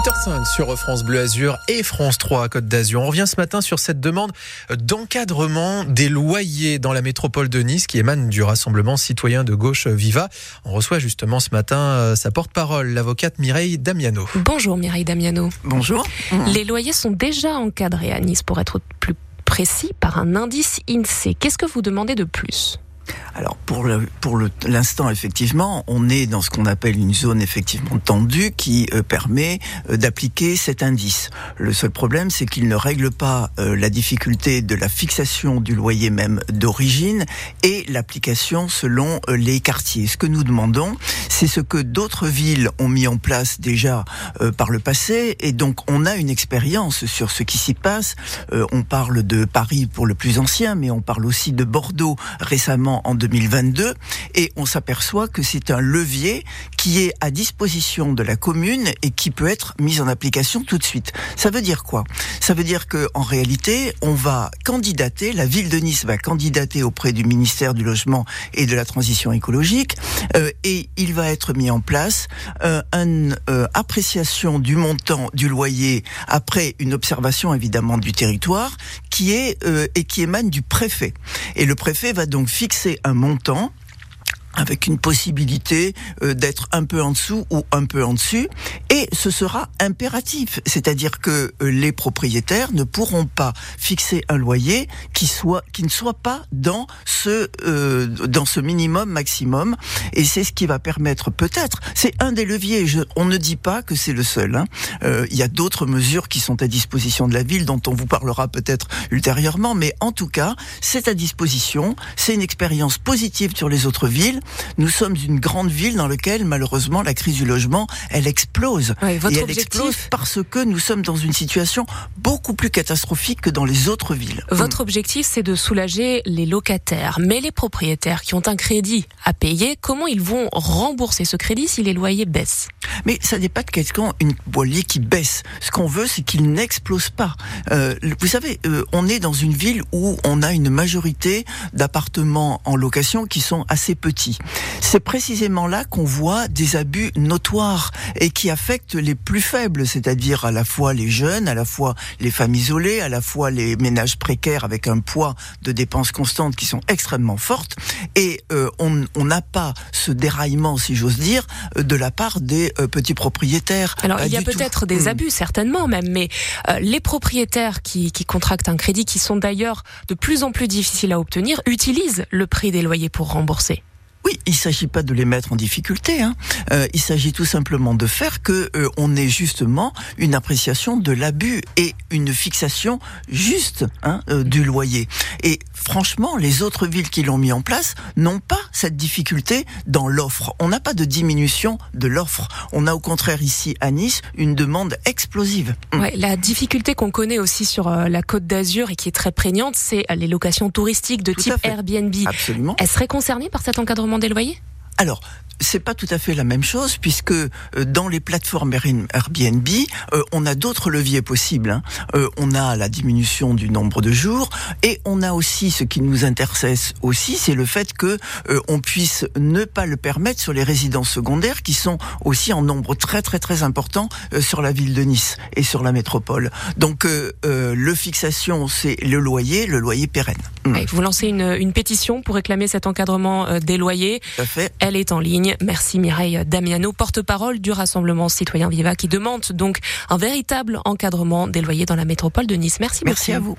8h05 sur France Bleu Azur et France 3 à Côte d'Azur. On revient ce matin sur cette demande d'encadrement des loyers dans la métropole de Nice qui émane du Rassemblement citoyen de gauche Viva. On reçoit justement ce matin euh, sa porte-parole, l'avocate Mireille Damiano. Bonjour Mireille Damiano. Bonjour. Les loyers sont déjà encadrés à Nice pour être plus précis par un indice INSEE. Qu'est-ce que vous demandez de plus? Alors pour le, pour l'instant effectivement, on est dans ce qu'on appelle une zone effectivement tendue qui euh, permet euh, d'appliquer cet indice. Le seul problème, c'est qu'il ne règle pas euh, la difficulté de la fixation du loyer même d'origine et l'application selon les quartiers. Ce que nous demandons, c'est ce que d'autres villes ont mis en place déjà par le passé et donc on a une expérience sur ce qui s'y passe. on parle de Paris pour le plus ancien, mais on parle aussi de Bordeaux récemment en 2022 et on s'aperçoit que c'est un levier qui est à disposition de la commune et qui peut être mis en application tout de suite. Ça veut dire quoi? Ça veut dire que en réalité, on va candidater, la ville de Nice va candidater auprès du ministère du logement et de la transition écologique euh, et il va être mis en place euh, une euh, appréciation du montant du loyer après une observation évidemment du territoire qui est et qui émane du préfet. Et le préfet va donc fixer un montant avec une possibilité euh, d'être un peu en dessous ou un peu en dessus, et ce sera impératif, c'est-à-dire que euh, les propriétaires ne pourront pas fixer un loyer qui soit qui ne soit pas dans ce euh, dans ce minimum maximum, et c'est ce qui va permettre peut-être, c'est un des leviers. Je, on ne dit pas que c'est le seul. Hein. Il y a d'autres mesures qui sont à disposition de la ville, dont on vous parlera peut-être ultérieurement, mais en tout cas, c'est à disposition. C'est une expérience positive sur les autres villes nous sommes une grande ville dans laquelle, malheureusement, la crise du logement, elle explose. et elle explose parce que nous sommes dans une situation beaucoup plus catastrophique que dans les autres villes. Votre objectif, c'est de soulager les locataires. Mais les propriétaires qui ont un crédit à payer, comment ils vont rembourser ce crédit si les loyers baissent? Mais ça n'est pas de question une loyer qui baisse. Ce qu'on veut, c'est qu'il n'explose pas. Euh, vous savez, euh, on est dans une ville où on a une majorité d'appartements en location qui sont assez petits. C'est précisément là qu'on voit des abus notoires et qui affectent les plus faibles, c'est-à-dire à la fois les jeunes, à la fois les femmes isolées, à la fois les ménages précaires avec un poids de dépenses constantes qui sont extrêmement fortes. Et euh, on n'a pas ce déraillement, si j'ose dire, de la part des euh, petits propriétaires. Alors il y a peut-être des hmm. abus, certainement même, mais euh, les propriétaires qui, qui contractent un crédit, qui sont d'ailleurs de plus en plus difficiles à obtenir, utilisent le prix des loyers pour rembourser. Oui, il s'agit pas de les mettre en difficulté. Hein. Euh, il s'agit tout simplement de faire que euh, on ait justement une appréciation de l'abus et une fixation juste hein, euh, du loyer. Et franchement, les autres villes qui l'ont mis en place n'ont pas cette difficulté dans l'offre. On n'a pas de diminution de l'offre. On a au contraire ici à Nice une demande explosive. Ouais, la difficulté qu'on connaît aussi sur la Côte d'Azur et qui est très prégnante, c'est les locations touristiques de type Airbnb. Absolument. Elles seraient concernées par cet encadrement des loyers alors, c'est pas tout à fait la même chose puisque euh, dans les plateformes Airbnb, euh, on a d'autres leviers possibles. Hein. Euh, on a la diminution du nombre de jours et on a aussi ce qui nous intéresse aussi, c'est le fait que on puisse ne pas le permettre sur les résidences secondaires qui sont aussi en nombre très très très important sur la ville de Nice et sur la métropole. Donc le fixation, c'est le loyer, le loyer pérenne. vous lancez une, une, pétition pour réclamer cet encadrement des loyers. Tout à fait. Elle est en ligne. Merci Mireille Damiano, porte-parole du Rassemblement citoyen Viva, qui demande donc un véritable encadrement des loyers dans la métropole de Nice. Merci, Merci à vous.